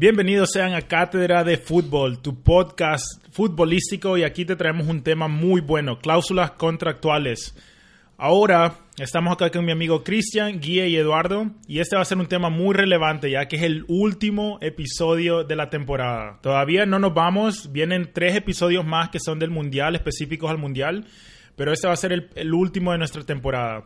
Bienvenidos sean a Cátedra de Fútbol, tu podcast futbolístico y aquí te traemos un tema muy bueno, cláusulas contractuales. Ahora estamos acá con mi amigo Cristian, Guía y Eduardo y este va a ser un tema muy relevante ya que es el último episodio de la temporada. Todavía no nos vamos, vienen tres episodios más que son del Mundial, específicos al Mundial, pero este va a ser el, el último de nuestra temporada.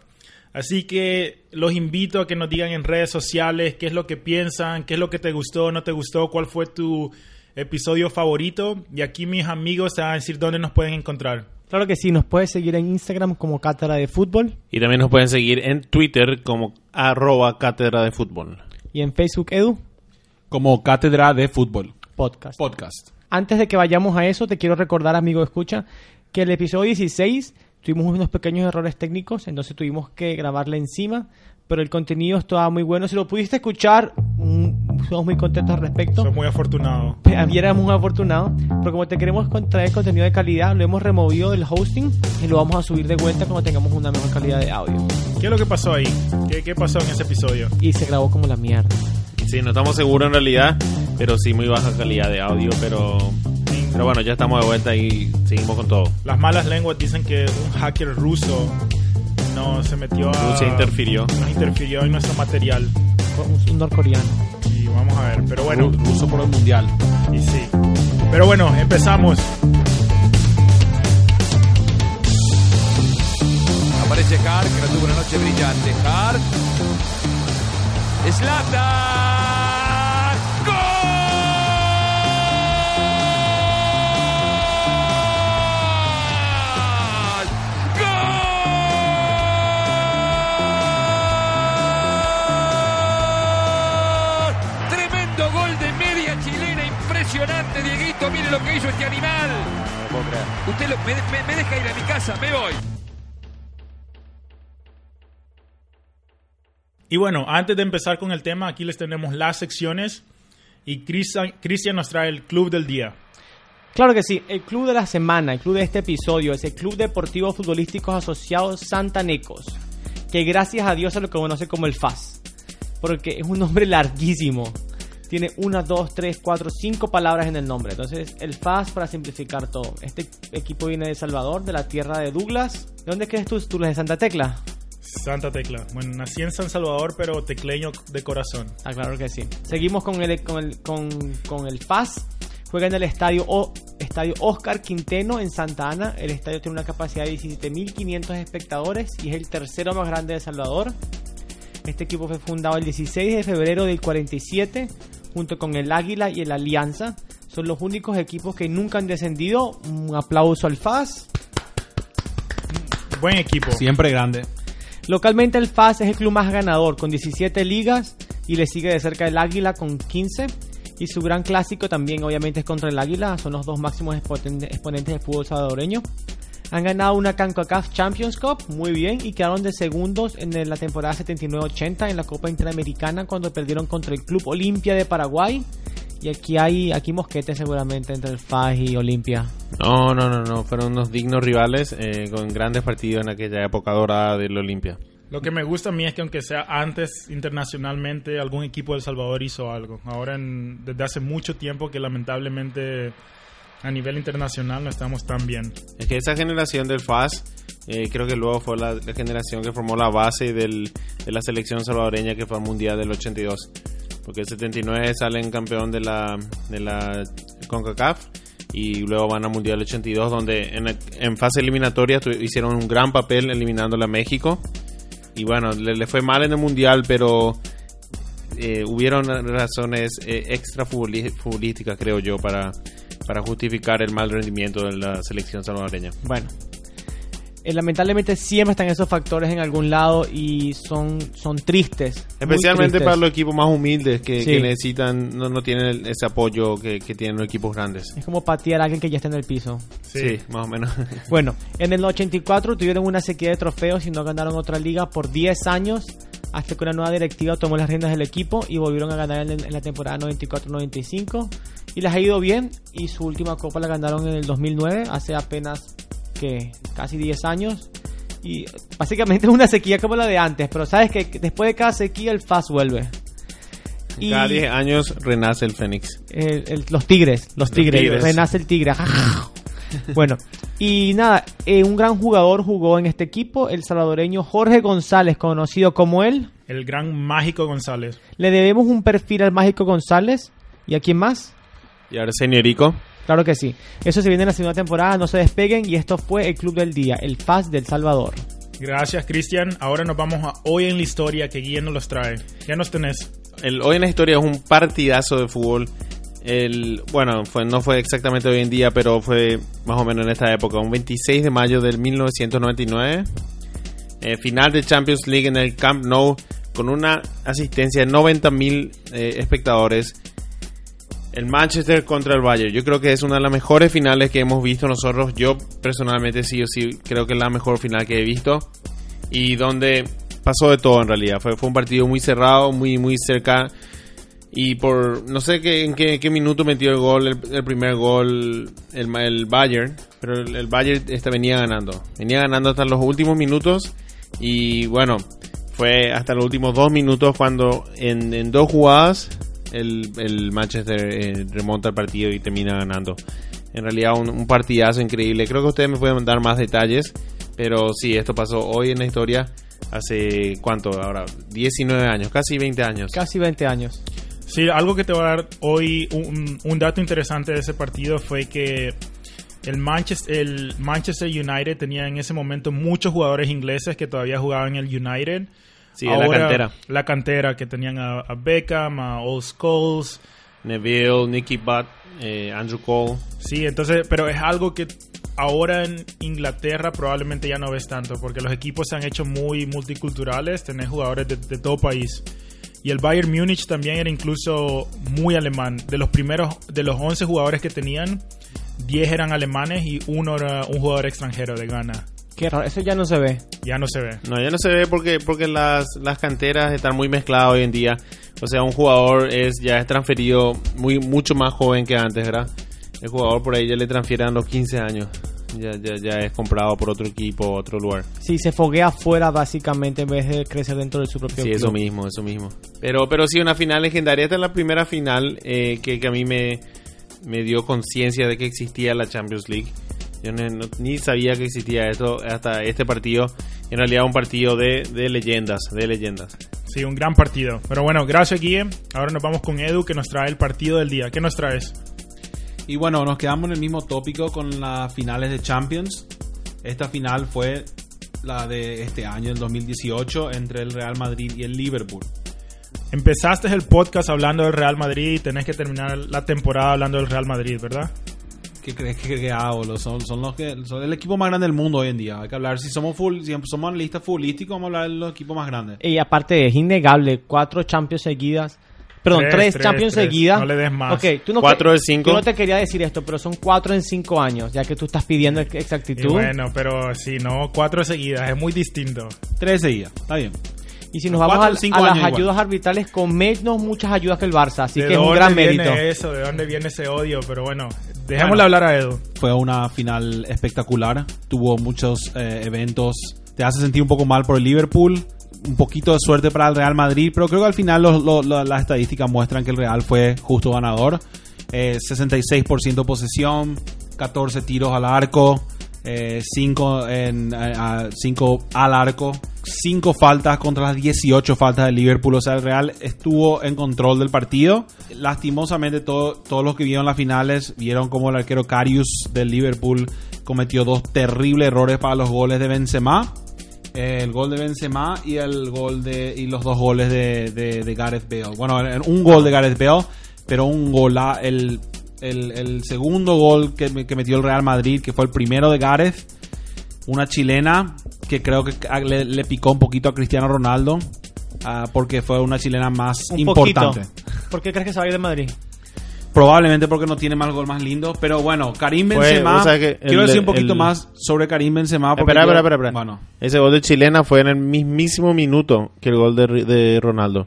Así que los invito a que nos digan en redes sociales qué es lo que piensan, qué es lo que te gustó, no te gustó, cuál fue tu episodio favorito. Y aquí mis amigos te van a decir dónde nos pueden encontrar. Claro que sí, nos puedes seguir en Instagram como Cátedra de Fútbol Y también nos pueden seguir en Twitter como arroba cátedra de fútbol. y en Facebook Edu como Cátedra de Fútbol Podcast. Podcast. Antes de que vayamos a eso, te quiero recordar, amigo escucha, que el episodio 16 tuvimos unos pequeños errores técnicos, entonces tuvimos que grabarle encima, pero el contenido estaba muy bueno. Si lo pudiste escuchar, mm, somos muy contentos al respecto. Soy muy afortunado. Ayer éramos muy afortunados, pero como te queremos traer contenido de calidad, lo hemos removido del hosting y lo vamos a subir de vuelta cuando tengamos una mejor calidad de audio. ¿Qué es lo que pasó ahí? ¿Qué, qué pasó en ese episodio? Y se grabó como la mierda. Sí, no estamos seguros en realidad, pero sí muy baja calidad de audio, pero, pero bueno, ya estamos de vuelta y seguimos con todo. Las malas lenguas dicen que un hacker ruso no se metió a... Rusia interfirió. Nos interfirió en nuestro material. Un, norcoreano. Y vamos a ver, pero bueno, Ru- Ruso por el Mundial. y sí. Pero bueno, empezamos. Aparece Hart, que no tuvo una noche brillante. Hart. ¡Slatan! Dieguito. Mire lo que hizo este animal. Usted lo- me, me- me deja ir a mi casa, me voy. Y bueno, antes de empezar con el tema, aquí les tenemos las secciones. Y Cristian nos trae el club del día. Claro que sí, el club de la semana, el club de este episodio es el Club Deportivo Futbolísticos Asociados Santanecos, que gracias a Dios se lo conoce como el FAS, porque es un nombre larguísimo. Tiene una, dos, tres, cuatro, cinco palabras en el nombre. Entonces, el FAS para simplificar todo. Este equipo viene de El Salvador, de la tierra de Douglas. ¿De dónde crees tú? ¿Tú eres de Santa Tecla? Santa Tecla. Bueno, nací en San Salvador, pero tecleño de corazón. Ah, claro que sí. Seguimos con el, con el, con, con el FAS. Juega en el estadio, o, estadio Oscar Quinteno en Santa Ana. El estadio tiene una capacidad de 17.500 espectadores y es el tercero más grande de El Salvador. Este equipo fue fundado el 16 de febrero del 47 junto con el Águila y el Alianza. Son los únicos equipos que nunca han descendido. Un aplauso al FAS. Buen equipo. Siempre grande. Localmente el FAS es el club más ganador con 17 ligas y le sigue de cerca el Águila con 15. Y su gran clásico también obviamente es contra el Águila, son los dos máximos exponen- exponentes del fútbol salvadoreño. Han ganado una CONCACAF Champions Cup, muy bien, y quedaron de segundos en la temporada 79-80 en la Copa Interamericana cuando perdieron contra el Club Olimpia de Paraguay. Y aquí hay aquí mosquete seguramente entre el FAS y Olimpia. No, no, no, no, fueron unos dignos rivales eh, con grandes partidos en aquella época dorada del Olimpia. Lo que me gusta a mí es que aunque sea antes internacionalmente, algún equipo de El Salvador hizo algo. Ahora, en- desde hace mucho tiempo que lamentablemente a nivel internacional no estamos tan bien. Es que esa generación del FAS, eh, creo que luego fue la, la generación que formó la base del- de la selección salvadoreña que fue al Mundial del 82. Porque el 79 salen campeón de la, de la CONCACAF y luego van al Mundial del 82 donde en, en fase eliminatoria tu- hicieron un gran papel eliminándole a México. Y bueno, le, le fue mal en el Mundial, pero eh, hubieron razones eh, extra futbolísticas, creo yo, para, para justificar el mal rendimiento de la selección salvadoreña. Bueno, eh, lamentablemente siempre están esos factores en algún lado y son, son tristes. Especialmente tristes. para los equipos más humildes que, Sí. que necesitan, no, no tienen ese apoyo que, que tienen los equipos grandes. Es como patear a alguien que ya está en el piso. Sí, más o menos. Bueno, en el 84 tuvieron una sequía de trofeos y no ganaron otra liga por 10 años hasta que una nueva directiva tomó las riendas del equipo y volvieron a ganar en, en la temporada 94-95 y les ha ido bien y su última copa la ganaron en el 2009, hace apenas que casi 10 años y básicamente es una sequía como la de antes, pero sabes que después de cada sequía el FAS vuelve. Y- Cada 10 años renace el Fénix. El- el- los tigres, los tigres, tigres. renace el tigre. bueno, y nada, eh, un gran jugador jugó en este equipo, el salvadoreño Jorge González, conocido como él. El gran Mágico González. Le debemos un perfil al Mágico González. ¿Y a quién más? Y Arsenio Erico. Claro que sí. Eso se viene en la segunda temporada, no se despeguen. Y esto fue el Club del Día, el FAS del Salvador. Gracias, Cristian. Ahora nos vamos a hoy en la historia que Guille nos los trae. Ya nos tenés. El, hoy en la historia es un partidazo de fútbol. El, bueno, fue, no fue exactamente hoy en día, pero fue más o menos en esta época. Un 26 de mayo del 1999. eh, final de Champions League en el Camp Nou con una asistencia de 90 mil espectadores. El Manchester contra el Bayern. Yo creo que es una de las mejores finales que hemos visto nosotros. Yo personalmente sí o sí creo que es la mejor final que he visto. Y donde pasó de todo en realidad. Fue, un partido muy cerrado, muy, muy cerca. Y por no sé qué, en qué, qué minuto metió el gol, el, primer gol, el, Bayern. Pero el, el Bayern este, venía ganando. Venía ganando hasta los últimos minutos. Y bueno, fue hasta los últimos dos minutos cuando en, en dos jugadas el, el Manchester eh, remonta el partido y termina ganando. En realidad un, un partidazo increíble. Creo que ustedes me pueden dar más detalles. Pero sí, esto pasó hoy en la historia. Hace cuánto ahora? 19 años, casi 20 años. Casi 20 años. Sí, algo que te voy a dar hoy, un, un dato interesante de ese partido fue que el Manchester, el Manchester United tenía en ese momento muchos jugadores ingleses que todavía jugaban en el United. Sí, de la cantera. La cantera, que tenían a, a Beckham, a Old Scholes. Neville, Nicky Butt, eh, Andrew Cole. Sí, entonces, pero es algo que ahora en Inglaterra probablemente ya no ves tanto, porque los equipos se han hecho muy multiculturales, tenés jugadores de, de todo país. Y el Bayern Múnich también era incluso muy alemán. De los primeros, de los 11 jugadores que tenían, 10 eran alemanes y uno era un jugador extranjero de Ghana. Qué raro, eso ya no se ve. Ya no se ve. No, ya no se ve porque, porque las, las canteras están muy mezcladas hoy en día. O sea, un jugador es ya es transferido muy mucho más joven que antes, ¿verdad? El jugador por ahí ya le transfieren a los 15 años. Ya, ya, ya es comprado por otro equipo, otro lugar. Sí, se foguea afuera básicamente en vez de crecer dentro de su propio Sí, club. eso mismo, eso mismo. Pero, pero sí, una final legendaria. Esta es la primera final eh, que, que a mí me, me dio conciencia de que existía la Champions League. Yo ne- no- ni sabía que existía esto hasta este partido. En realidad un partido de, de leyendas, de leyendas. Sí, un gran partido. Pero bueno, gracias Guille. Ahora nos vamos con Edu que nos trae el partido del día. ¿Qué nos traes? Y bueno, nos quedamos en el mismo tópico con las finales de Champions. Esta final fue la de este año, el 2018, entre el Real Madrid y el Liverpool. Empezaste el podcast hablando del Real Madrid y tenés que terminar la temporada hablando del Real Madrid, ¿verdad? ¿Qué crees que, que hago? Los- Son, son los que son el equipo más grande del mundo hoy en día. Hay que hablar, si somos full, si somos analistas futbolísticos, vamos a hablar de los equipos más grandes. Y aparte es innegable, cuatro Champions seguidas. Perdón, Tres, tres, tres, Champions tres. seguidas. No le des más. Ok, tú no Cuatro de cinco. Yo no te quería decir esto, pero son cuatro en cinco años, ya que tú estás pidiendo Y exactitud. bueno, pero sí, no, cuatro seguidas, es muy distinto. Tres seguidas, está bien. Y si nos vamos en a, cinco a las igual. ayudas arbitrales, con menos muchas ayudas que el Barça, así ¿De que es un dónde gran viene mérito. eso? ¿De dónde viene ese odio? Pero bueno, dejémosle Bueno. hablar a Edu. Fue una final espectacular. Tuvo muchos eh, eventos. Te hace sentir un poco mal por el Liverpool. Un poquito de suerte para el Real Madrid. Pero creo que al final los- lo- lo- las estadísticas muestran que el Real fue justo ganador. Eh, 66% posesión. 14 tiros al arco. 5 al arco. 5 faltas contra las 18 faltas del Liverpool. O sea, el Real estuvo en control del partido. Lastimosamente, todo- todos los que vieron las finales vieron como el arquero Carius del Liverpool cometió dos terribles errores para los goles de Benzema. El gol de Benzema y el gol de y los dos goles de, de- de Gareth Bale. Bueno, un gol de Gareth Bale, pero un gol el, el, el segundo gol que, que metió el Real Madrid, que fue el primero de Gareth, una chilena que creo que le, le picó un poquito a Cristiano Ronaldo, ah, porque fue una chilena más Un importante. poquito. ¿Por qué crees que se va a ir de Madrid? Probablemente porque no tiene más gol más lindo, pero bueno, Karim Fue, Benzema. o sea que el- quiero decir un poquito el- más sobre Karim Benzema. porque Espera, yo- espera, espera, espera. Bueno, Ese gol de chilena fue en el mismísimo minuto que el gol de, de Ronaldo.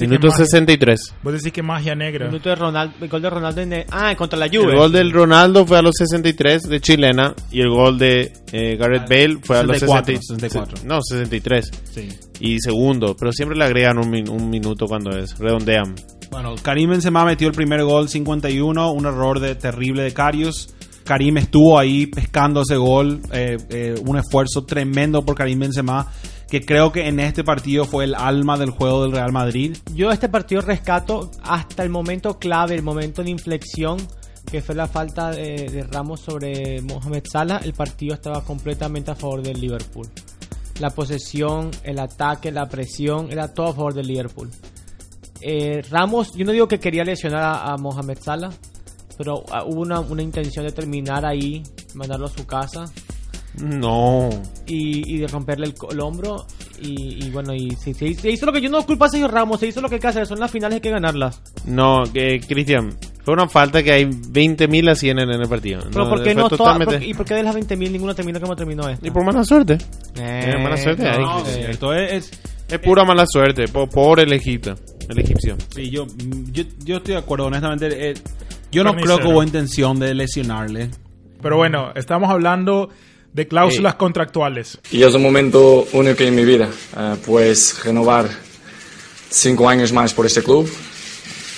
Minuto magia, 63. vos decís que magia negra. El, minuto de Ronaldo, el gol de Ronaldo en el- ah, contra la El Juve. gol del Ronaldo fue a los 63 de chilena y el gol de eh, Gareth Bale fue a los 64, 60 64. No, 63. sí. Y segundo, pero siempre le agregan un, min- un minuto cuando es, redondean. Bueno, Karim Benzema metió el primer gol 51, un error de, terrible de Karius. Karim estuvo ahí pescando ese gol, eh, eh, un esfuerzo tremendo por Karim Benzema, que creo que en este partido fue el alma del juego del Real Madrid. Yo este partido rescato hasta el momento clave, el momento de inflexión, que fue la falta de, Ramos sobre Mohamed Salah. El partido estaba completamente a favor del Liverpool. La posesión, el ataque, la presión, era todo a favor del Liverpool. Eh, Ramos, yo no digo que quería lesionar a, a Mohamed Salah, pero ah, hubo una, una intención de terminar ahí, mandarlo a su casa No. y, y de romperle el, hombro. Y, y bueno, y se, se- se hizo lo que yo no culpo a Sergio Ramos, se hizo lo que hay que hacer, son las finales hay que ganarlas. No, que Cristian, fue una falta que hay 20.000 así en el, en el partido. Pero ¿por qué no totalmente- por- ¿Y por qué de las 20.000 ninguno terminó como terminó esta? Y por mala suerte. Eh, mala suerte ahí. No, sí. cierto, es, es- Es pura mala suerte. po- Pobre el Egipto. El egipcio. sí, yo, yo, yo estoy de acuerdo, honestamente. eh, yo no creo que hubo intención de lesionarle. Pero bueno, estamos hablando de cláusulas contractuales. Y es un momento único en mi vida, eh, pues renovar cinco años más por este club,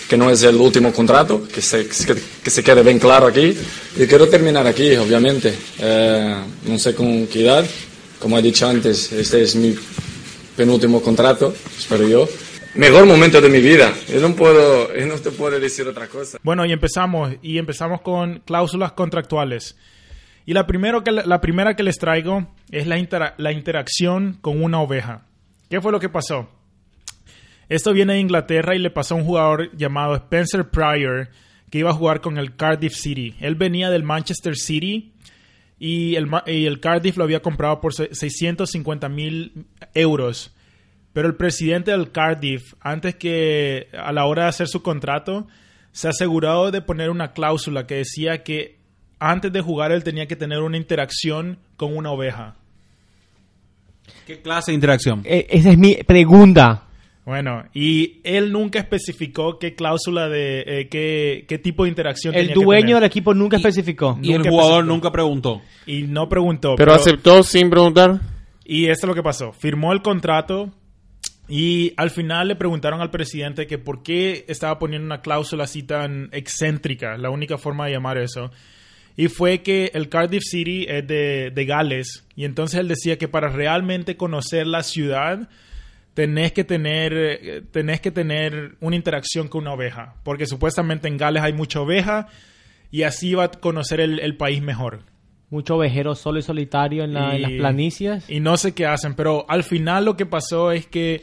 que no es el último contrato, que se, que, que se quede bien claro aquí. Y quiero terminar aquí, obviamente. Eh, no sé con qué edad, como he dicho antes, este es mi penúltimo contrato, espero yo. Mejor momento de mi vida, yo no puedo, yo no te puedo decir otra cosa. Bueno, y empezamos, y empezamos con cláusulas contractuales. Y la, que, la primera que les traigo es la, la interacción con una oveja. ¿Qué fue lo que pasó? Esto viene de Inglaterra y le pasó a un jugador llamado Spencer Pryor que iba a jugar con el Cardiff City. Él venía del Manchester City y el, y el Cardiff lo había comprado por se- 650 mil euros. Pero el presidente del Cardiff, antes que a la hora de hacer su contrato, se aseguró de poner una cláusula que decía que antes de jugar él tenía que tener una interacción con una oveja. ¿Qué clase de interacción? Eh, esa es mi pregunta. Bueno, y él nunca especificó qué cláusula de eh, qué, qué tipo de interacción El tenía que dueño tener. del equipo nunca especificó. Y el jugador especificó. nunca preguntó. y no preguntó. Pero aceptó sin preguntar. Y esto es lo que pasó. Firmó el contrato y al final le preguntaron al presidente que por qué estaba poniendo una cláusula así tan excéntrica, la única forma de llamar eso. Y fue que el Cardiff City es de, de Gales y entonces él decía que para realmente conocer la ciudad tenés que tener eh, tenés que tener una interacción con una oveja, porque supuestamente en Gales hay mucha oveja y así va a conocer el, el país mejor. Mucho ovejero solo y solitario en, la- en las planicias. Y no sé qué hacen, pero al final lo que pasó es que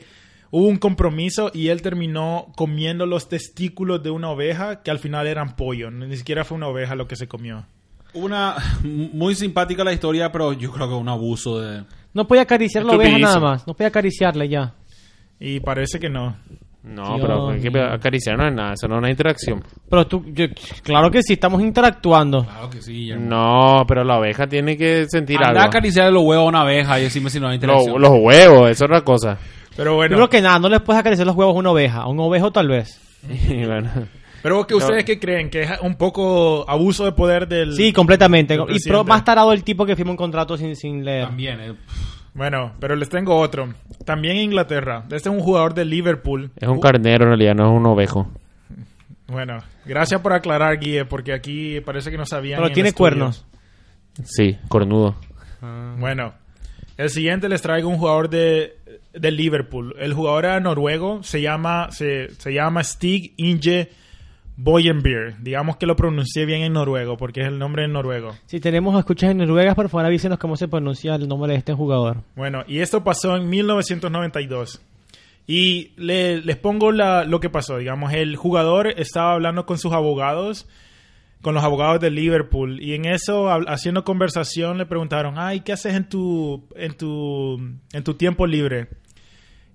hubo un compromiso y él terminó comiendo los testículos de una oveja que al final eran pollo. Ni siquiera fue una oveja lo que se comió. Una muy simpática la historia, pero yo creo que un abuso de. No podía acariciar la oveja nada más. No podía acariciarle ya. Y parece que no. No, Dios pero hay que mío. acariciar no es nada. Eso no es una interacción. Pero tú, yo- claro que sí, estamos interactuando. Claro que sí, No, pero la oveja tiene que sentir Anda a algo. acariciar los huevos a una abeja y decime si no hay Los, interacción. los huevos, eso es otra cosa. Pero Yo bueno, creo que nada, no les puedes acariciar los huevos a una oveja. A un ovejo tal vez. Y bueno. Pero que ustedes qué creen que es un poco abuso de poder del Sí, completamente. Y pro, más tarado el tipo que firma un contrato sin, sin leer. También, eh. Bueno, pero les tengo otro. También en Inglaterra. Este es un jugador de Liverpool. Es un carnero en realidad, no es un ovejo. Bueno, gracias por aclarar, Guille, porque aquí parece que no sabían. Pero tiene cuernos. Sí, cornudo. Bueno, el siguiente les traigo un jugador de, de Liverpool. El jugador era noruego, se llama, se, se llama Stig Inge Boyenbier. Digamos que lo pronuncié bien en noruego, porque es el nombre en noruego. Si tenemos escuchas en Noruega, por favor avísenos cómo se pronuncia el nombre de este jugador. Bueno, y esto pasó en 1992. Y le- les pongo la- lo que pasó. Digamos, el jugador estaba hablando con sus abogados, con los abogados de Liverpool, y en eso, haciendo conversación, le preguntaron, ay, ¿qué haces en tu, en tu, en tu tiempo libre?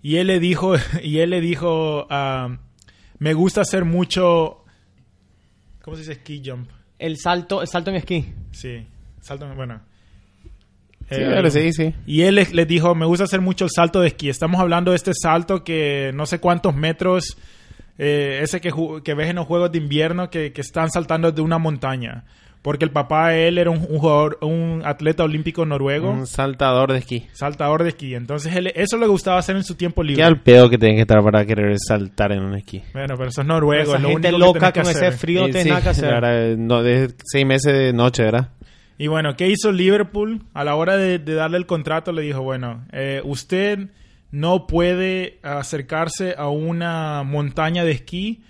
Y él le dijo, y él le dijo, ah, me gusta hacer mucho, ¿cómo se dice? Ski jump. El salto, el salto en esquí. Sí, salto, bueno. Sí, Eh, claro, sí, sí. y él les, les dijo, me gusta hacer mucho el salto de esquí. Estamos hablando de este salto que no sé cuántos metros, eh, ese que, ju- que ves en los juegos de invierno que, que están saltando de una montaña. Porque el papá de él era un, un jugador, un atleta olímpico noruego, Un saltador de esquí. saltador de esquí. Entonces él, eso le gustaba hacer en su tiempo ¿Qué libre. al pedo que tienen que estar para querer saltar en un esquí? Bueno, pero eso es noruego, Esa es lo gente único loca tenés que con ese hacer. frío Eh, tiene sí, nada que hacer. verdad, no, de seis meses de noche, ¿verdad? Y bueno, ¿qué hizo Liverpool? A la hora de, de darle el contrato le dijo, bueno, eh, usted no puede acercarse a una montaña de esquí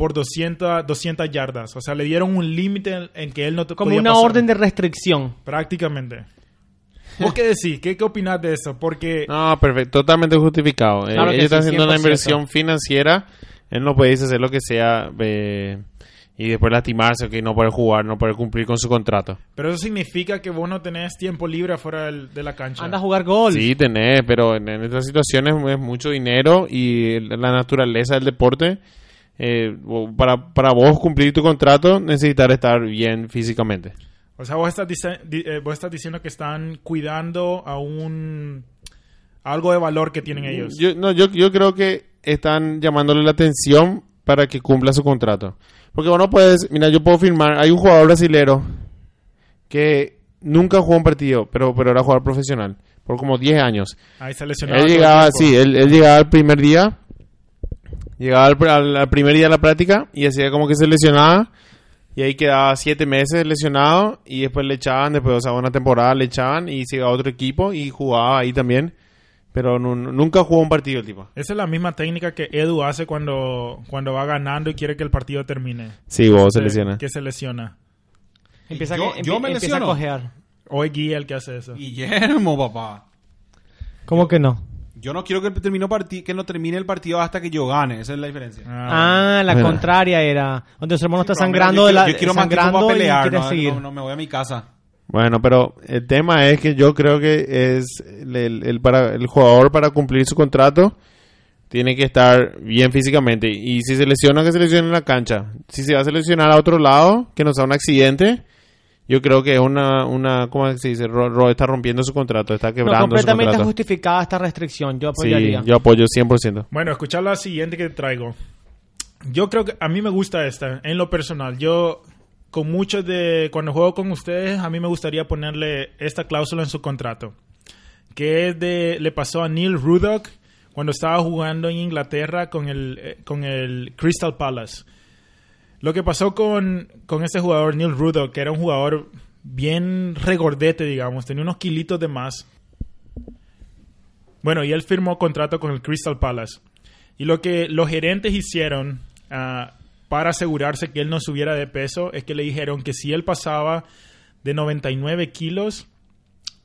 por 200, 200 yardas. O sea, le dieron un límite en, en que él no Como podía una pasar. orden de restricción. Prácticamente. ¿Vos qué decís? ¿Qué, qué opinás de eso? Porque... No, perfecto, totalmente justificado. Eh, Claro que ellos están sí, haciendo una 100%. inversión financiera, él no puede hacer lo que sea eh, y después lastimarse, que no poder jugar, no poder cumplir con su contrato. Pero eso significa que vos no tenés tiempo libre afuera del- de la cancha. Anda a jugar gol. Sí, tenés, pero en, en estas situaciones es mucho dinero y la naturaleza del deporte. Eh, para, para vos cumplir tu contrato necesitas estar bien físicamente. O sea, vos estás, eh, vos estás diciendo que están cuidando a un... algo de valor que tienen ellos. Yo, no, yo, yo creo que están llamándole la atención para que cumpla su contrato. Porque vos no puedes, mira, yo puedo firmar, hay un jugador brasilero que nunca jugó un partido, pero, pero era jugador profesional, por como 10 años. Ahí se lesionaba Él llegaba, sí, él, él llegaba el primer día, llegaba al, al- al primer día de la práctica y hacía como que se lesionaba y ahí quedaba siete meses lesionado y después le echaban, después o sea, una temporada le echaban y se iba a otro equipo y jugaba ahí también, pero nu- nunca jugó un partido el tipo. Esa es la misma técnica que Edu hace cuando, cuando va ganando y quiere que el partido termine. Sí, vos se lesiona. Que se lesiona. Empieza, Yo- que- yo me empieza a lesiono. cojear. O es Guía el que hace eso. Guillermo, papá. ¿Cómo que no? Yo no quiero que, que no termine el partido hasta que yo gane. Esa es la diferencia. Ah, Ah, la contraria era. Donde su hermano está sangrando de la. quiero- Yo quiero más sangrando y pelear. No, seguir. no, no me voy a mi casa. Bueno, pero el tema es que yo creo que es el, el- el para, el jugador para cumplir su contrato tiene que estar bien físicamente. Y si se lesiona, que se lesione en la cancha. Si se va a seleccionar a otro lado, que no sea un accidente, yo creo que es una, una ¿cómo se dice? Ro- ro- está rompiendo su contrato, está No, quebrando su completamente contrato. justificada esta restricción. Yo Sí, apoyaría. yo apoyo 100%. Bueno, escuchar la siguiente que traigo. Yo creo que a mí me gusta esta, en lo personal. Yo, con muchos de. Cuando juego con ustedes, a mí me gustaría ponerle esta cláusula en su contrato. Que es de. Le pasó a Neil Ruddock cuando estaba jugando en Inglaterra con el, eh, con el Crystal Palace. Lo que pasó con, con este jugador, Neil Ruddock, que era un jugador bien regordete, digamos, tenía unos kilitos de más. Bueno, y él firmó contrato con el Crystal Palace. Y lo que los gerentes hicieron ah, para asegurarse que él no subiera de peso es que le dijeron que si él pasaba de 99 kilos,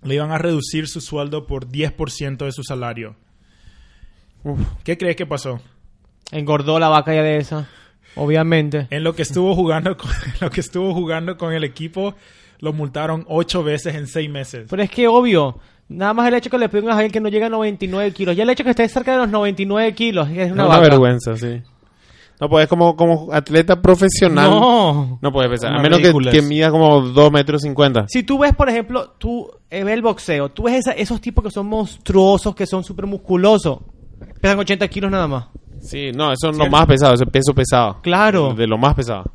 le iban a reducir su sueldo por 10% de su salario. ¿Qué crees que pasó? Engordó la vaca ya de esa. Obviamente. En lo que estuvo jugando con, en lo que estuvo jugando con el equipo, lo multaron ocho veces en seis meses. Pero es que obvio. Nada más el hecho que le pongan a alguien que no llega a 99 kilos. Ya el hecho que esté cerca de los 99 kilos es una, Una, vaca. vergüenza, sí. No puedes como, como atleta profesional. No. No puedes pesar. A Una menos que, que mida como 2 metros 50. Si tú ves, por ejemplo, tú eh, ves el boxeo, tú ves esa- esos tipos que son monstruosos, que son súper musculosos. Pesan 80 kilos nada más. Sí, no, eso es lo más pesado, eso es peso pesado. Claro. De, de lo más pesado.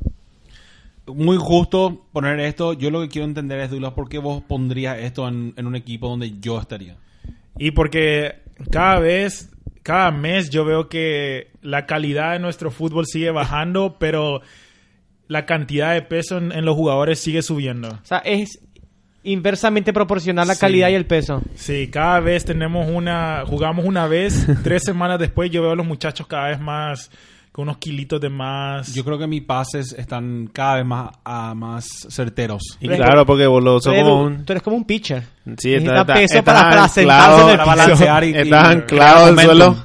Muy justo poner esto. Yo lo que quiero entender es, Douglas, ¿por qué vos pondrías esto en, en un equipo donde yo estaría? Y porque cada vez, cada mes yo veo que la calidad de nuestro fútbol sigue bajando, pero la cantidad de peso en, en los jugadores sigue subiendo. O sea, es inversamente proporcional la Sí. calidad y el peso. Sí, cada vez tenemos una, jugamos una vez, tres semanas después yo veo a los muchachos cada vez más, con unos kilitos de más. Yo creo que mis pases están cada vez más, más certeros. Y claro, porque vos lo sos como un... tú eres como un pitcher. Sí, está, está, peso está para, para anclado, sentarse en el para balancear y- y Estás anclado al suelo.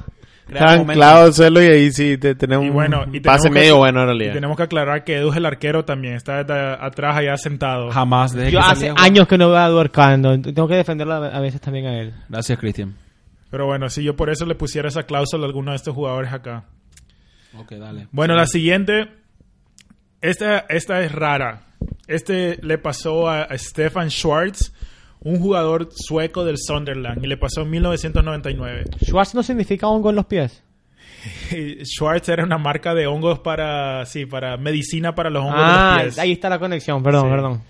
Momentum. anclado al suelo y ahí sí te, tenés Y un bueno, y pase tenemos que- medio bueno en Y realidad. tenemos que aclarar que Edu es el arquero también, está de- atrás allá sentado. Jamás. Desde Yo que hace años que no veo a Duarcando. Tengo que defenderlo a a veces también a él. Gracias, Cristian. Pero bueno, si yo por eso le pusiera esa cláusula a alguno de estos jugadores acá. Ok, dale. Bueno, la siguiente. Esta, esta es rara. Este le pasó a, a Stefan Schwartz, un jugador sueco del Sunderland, y le pasó en 1999. Schwartz no significa hongo en los pies. Y Schwartz era una marca de hongos para, sí, para medicina para los hongos Ah, de los pies. ahí está la conexión. Perdón, Sí. perdón.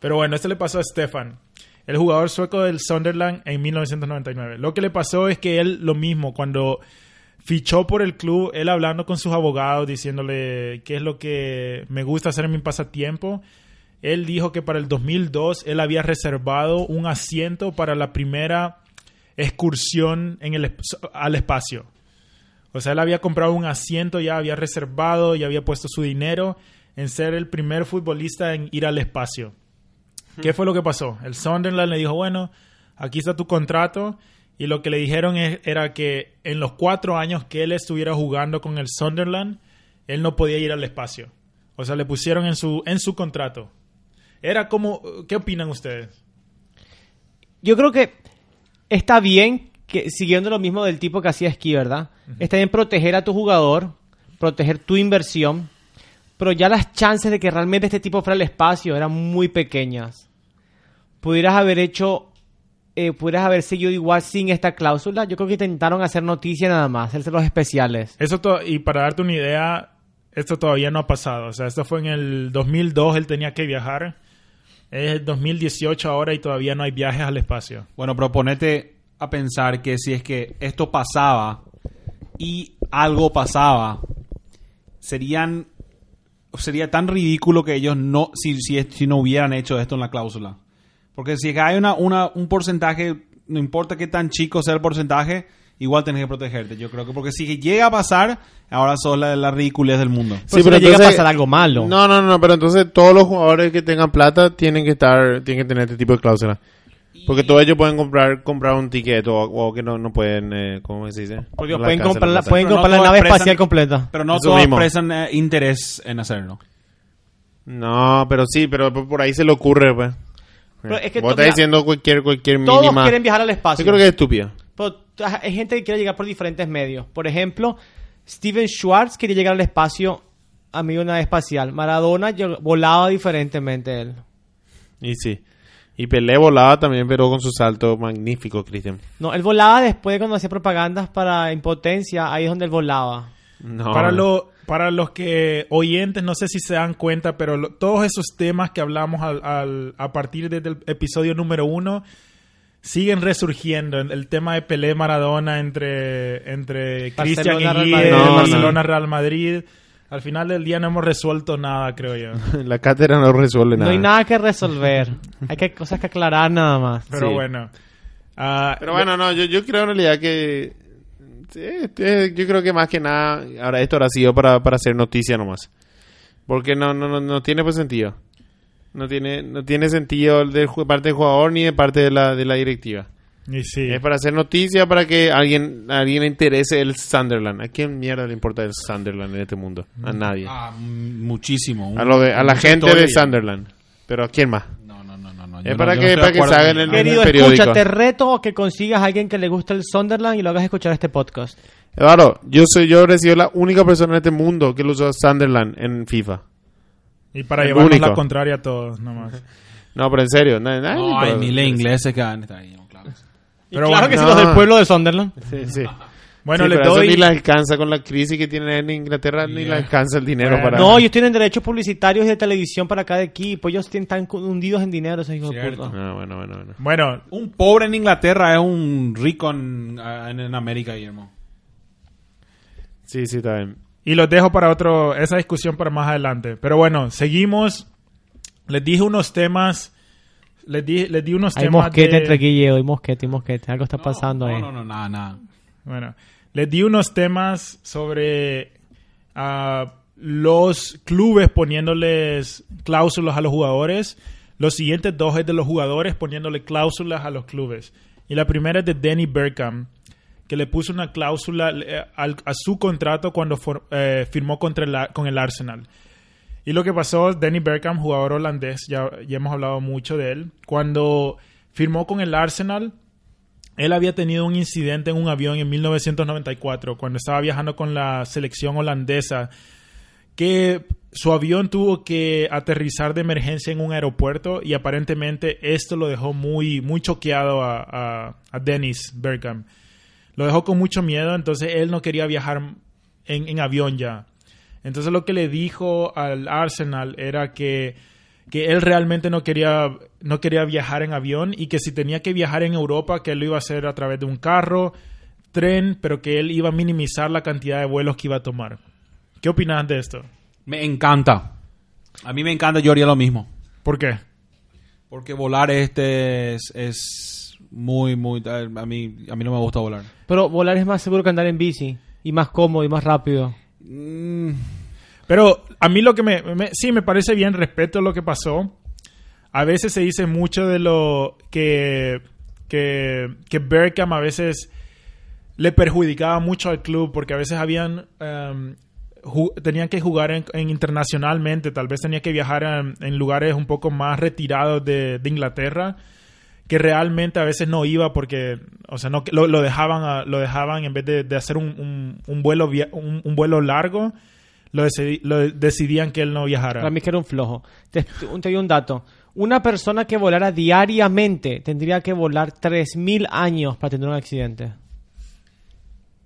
Pero bueno, esto le pasó a Stefan, el jugador sueco del Sunderland en 1999. Lo que le pasó es que él lo mismo, cuando fichó por el club, él hablando con sus abogados, diciéndole qué es lo que me gusta hacer en mi pasatiempo. Él dijo que para el 2002 él había reservado un asiento para la primera excursión en el, al espacio. O sea, él había comprado un asiento, ya había reservado, y había puesto su dinero en ser el primer futbolista en ir al espacio. ¿Qué fue lo que pasó? El Sunderland le dijo, bueno, aquí está tu contrato. Y lo que le dijeron es, era que en los cuatro años que él estuviera jugando con el Sunderland, él no podía ir al espacio. O sea, le pusieron en su, en su contrato. Era como, ¿qué opinan ustedes? Yo creo que está bien que siguiendo lo mismo del tipo que hacía esquí, ¿verdad? Está bien proteger a tu jugador, proteger tu inversión, pero ya las chances de que realmente este tipo fuera al espacio eran muy pequeñas. Pudieras haber hecho, eh, pudieras haber seguido igual sin esta cláusula. Yo creo que intentaron hacer noticia nada más, hacer los especiales. Eso y para darte una idea, esto todavía no ha pasado. O sea, esto fue en el 2002, él tenía que viajar. Es el 2018 ahora y todavía no hay viajes al espacio. Bueno, pero ponete a pensar que si es que esto pasaba y algo pasaba, serían sería tan ridículo que ellos no si, si, si no hubieran hecho esto en la cláusula. Porque si es que hay una, una, un porcentaje, no importa qué tan chico sea el porcentaje, igual tenés que protegerte. Yo creo que porque si llega a pasar, ahora sos la, la ridiculez del mundo. Pero si le llega a pasar algo malo. No, no, no, pero entonces todos los jugadores que tengan plata tienen que estar, tienen que tener este tipo de cláusula. Porque todos ellos pueden comprar comprar un ticket o, o que no, no pueden, eh, ¿cómo se dice? Porque No pueden comprar, la pueden Pero no todos nave expresan- espacial completa. Pero no Eso todos mismo. expresan eh, interés en hacerlo. No, pero sí, pero por ahí se le ocurre, pues. Pero es que Vos estás diciendo cualquier, cualquier Todos mínima. quieren viajar al espacio. Yo creo que es estúpido. Pero hay gente que quiere llegar por diferentes medios. Por ejemplo, Steven Schwartz quería llegar al espacio a de una espacial. Maradona volaba diferentemente él. Y sí. Y Pelé volaba también, pero con su salto magnífico, Cristian. No, él volaba después de cuando hacía propagandas para impotencia. Ahí es donde él volaba. No. Para, lo, para los que oyentes, no sé si se dan cuenta, pero lo- todos esos temas que hablamos al, al- a partir desde el episodio número uno siguen resurgiendo. El, el tema de Pelé Maradona entre, entre Cristian Barcelona, Real y. No. Barcelona Real Madrid. Al final del día no hemos resuelto nada, creo yo. La cátedra no resuelve nada. No hay nada que resolver. hay que, cosas que aclarar nada más. Pero Sí. bueno. Ah, Pero bueno, no, yo, yo creo en realidad que. sí, este, yo creo que más que nada. Ahora, esto habrá sido para, para hacer noticia nomás. Porque no, no, no, no tiene pues sentido. No tiene, no tiene sentido de parte del jugador ni de parte de la, de la directiva. y sí. Es para hacer noticia, para que alguien, alguien le interese el Sunderland. ¿A quién mierda le importa el Sunderland en este mundo? A nadie. Ah, muchísimo. A, lo de- a la gente historia de Sunderland. Pero ¿a quién más? No, no, no, no. no. Es no- para que- no para de que con- en- Querido, periódico. escucha, te reto que consigas a alguien que le guste el Sunderland y lo hagas escuchar este podcast. Eduardo, yo soy yo he sido la única persona en este mundo que lo usó Sunderland en FIFA. Y para el llevarnos único. la contraria a todos, nomás. No, pero en serio. No, puede- hay miles de ingleses que van a estar ahí, no, claro. Pero claro bueno, que sí, no. los del pueblo de Sunderland. Sí, sí. Bueno, Sí, les pero eso doy... ni les alcanza con la crisis que tienen en Inglaterra, ni les alcanza el dinero Bueno. para... No, ellos tienen derechos publicitarios y de televisión para cada equipo. Ellos están hundidos en dinero, esos hijos de Cierto. puta. Ah, bueno, bueno, bueno. Bueno, Un pobre en Inglaterra es un rico en, en, en América, Guillermo. Sí, sí, está bien. Y los dejo para otro, esa discusión para más adelante. Pero bueno, seguimos. Les dije unos temas. Les di, les di unos Hay temas. mosquete de- entre Guille y mosquete y mosquete. Algo está pasando ahí. No, no, no, nada, nada. Bueno, les di unos temas sobre ah, los clubes poniéndoles cláusulas a los jugadores. Los siguientes dos es de los jugadores poniéndole cláusulas a los clubes. Y la primera es de Danny Bergkamp, que le puso una cláusula eh, a su contrato cuando eh, firmó contra el- con el Arsenal. Y lo que pasó, Danny Bergkamp, jugador holandés, ya, ya hemos hablado mucho de él, cuando firmó con el Arsenal, él había tenido un incidente en un avión en 1994, cuando estaba viajando con la selección holandesa, que su avión tuvo que aterrizar de emergencia en un aeropuerto y aparentemente esto lo dejó muy, muy choqueado a, a, a Dennis Bergkamp. Lo dejó con mucho miedo, entonces él no quería viajar en, en avión ya. Entonces lo que le dijo al Arsenal era que que él realmente no quería, no quería viajar en avión y que si tenía que viajar en Europa, que él lo iba a hacer a través de un carro, tren, pero que él iba a minimizar la cantidad de vuelos que iba a tomar. ¿Qué opinas de esto? Me encanta. A mí me encanta, yo haría lo mismo. ¿Por qué? Porque volar este es, es muy, muy... A mí, a mí no me gusta volar. Pero volar es más seguro que andar en bici. Y más cómodo y más rápido. Mm, Pero a mí lo que me, sí me parece bien, respeto lo que pasó. A veces se dice mucho de lo que que, que Bergkamp a veces le perjudicaba mucho al club porque a veces habían em, tenían que jugar en, en internacionalmente, tal vez tenía que viajar en, lugares un poco más retirados de Inglaterra que realmente a veces no iba porque, o sea, no lo, lo dejaban a- lo dejaban en vez de, de hacer un, un- vuelo un, vuelo largo, lo, lo decidían que él no viajara. Para mí que era un flojo. Te, te doy un dato. Una persona que volara diariamente tendría que volar 3.000 años para tener un accidente.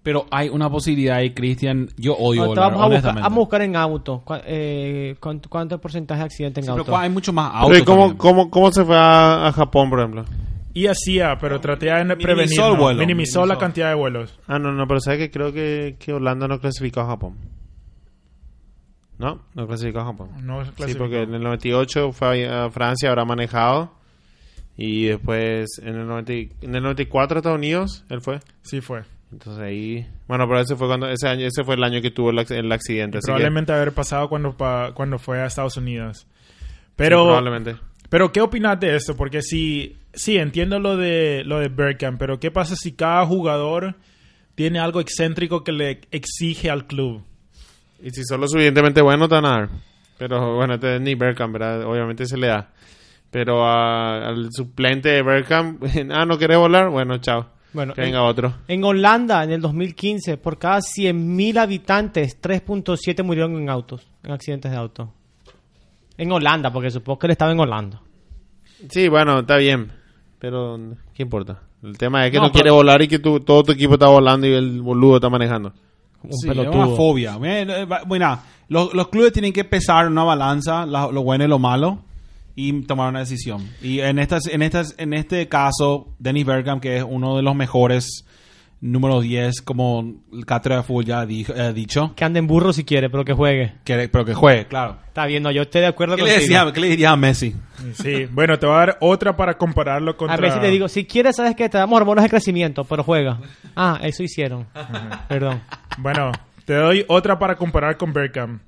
Pero hay una posibilidad ahí, Cristian. Yo odio volar, vamos, a buscar, honestamente. vamos a buscar en auto. ¿Cuá- eh, ¿cuánto, cuánto porcentaje de accidente en Sí, pero auto? hay mucho más Pero autos ¿y ¿cómo, cómo, ¿Cómo se fue a, a Japón, por ejemplo? Y hacía, pero traté de Minimizó prevenir, el no, vuelo, minimizó la cantidad de vuelos. Ah, no, no, pero ¿sabes que Creo que, que Holanda no clasificó a Japón. ¿No? No clasificó a Japón. No Sí, clasificó. porque en el 98 fue a Francia, habrá manejado. Y después en el, 90 y- en el 94 Estados Unidos, él fue. Sí fue. Entonces ahí... Bueno, pero ese fue, cuando, ese, año, ese fue el año que tuvo el, ac- el accidente. así que- Probablemente haber pasado cuando, pa- cuando fue a Estados Unidos. sí, Pero, probablemente. pero ¿qué opinas de esto? Porque sí, sí, entiendo lo de, lo de Bergkamp, pero ¿qué pasa si cada jugador tiene algo excéntrico que le exige al club? Y si son lo suficientemente bueno, dar. Pero bueno, este es ni Bergkamp, ¿verdad? Obviamente se le da. Pero a- al suplente de Bergkamp, ah, ¿no querés volar? Bueno, chao. Bueno, que venga otro. En Holanda, en el 2015, por cada 100.000 habitantes, 3.7 murieron en autos, en accidentes de auto. En Holanda, porque supongo que él estaba en Holanda. Sí, bueno, está bien. Pero, ¿qué importa? El tema es que No, no, quiere volar y que tu- todo tu equipo está volando y el boludo está manejando. Un Sí, es una fobia. Bueno, eh, Bueno, los, los clubes tienen que pesar una balanza, la- lo bueno y lo malo, y tomar una decisión. Y en estas, en estas, en este caso, Dennis Bergkamp, que es uno de los mejores número 10, como el cátedra de fútbol ya dijo- eh, dicho, Que ande en burro si quiere, pero que juegue. que, pero que juegue, claro. Está bien, no, yo estoy de acuerdo ¿Qué le, contigo. decía, ¿Qué le diría a Messi? Sí, bueno, te voy a dar otra para compararlo contra... A Messi le digo, si quieres, sabes que te damos hormonas de crecimiento, pero juega. Ah, eso hicieron. Perdón. Bueno, te doy otra para comparar con Bergkamp.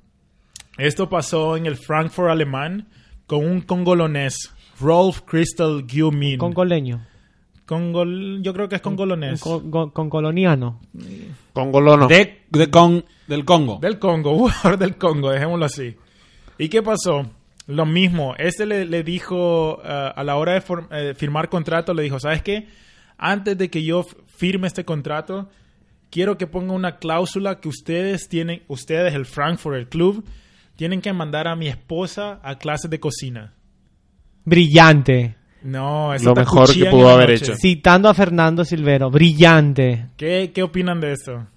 Esto pasó en el Frankfurt alemán con un congolonés, Rolf Crystal Gumin. Congoleño. Congol- yo creo que es congolonés. Con, con- concoloniano. Con Golono. De, de con, del Congo. Del Congo, jugador del Congo, dejémoslo así. ¿Y qué pasó? Lo mismo, este le, le dijo eh, a la hora de for- eh, firmar contrato, le dijo, ¿sabes qué? Antes de que yo firme este contrato, quiero que ponga una cláusula que ustedes tienen, ustedes, el Frankfurt, el club, tienen que mandar a mi esposa a clases de cocina. Brillante. No, eso Lo mejor que pudo haber hecho. Citando a Fernando Silvero. Brillante. ¿Qué, ¿Qué opinan de esto?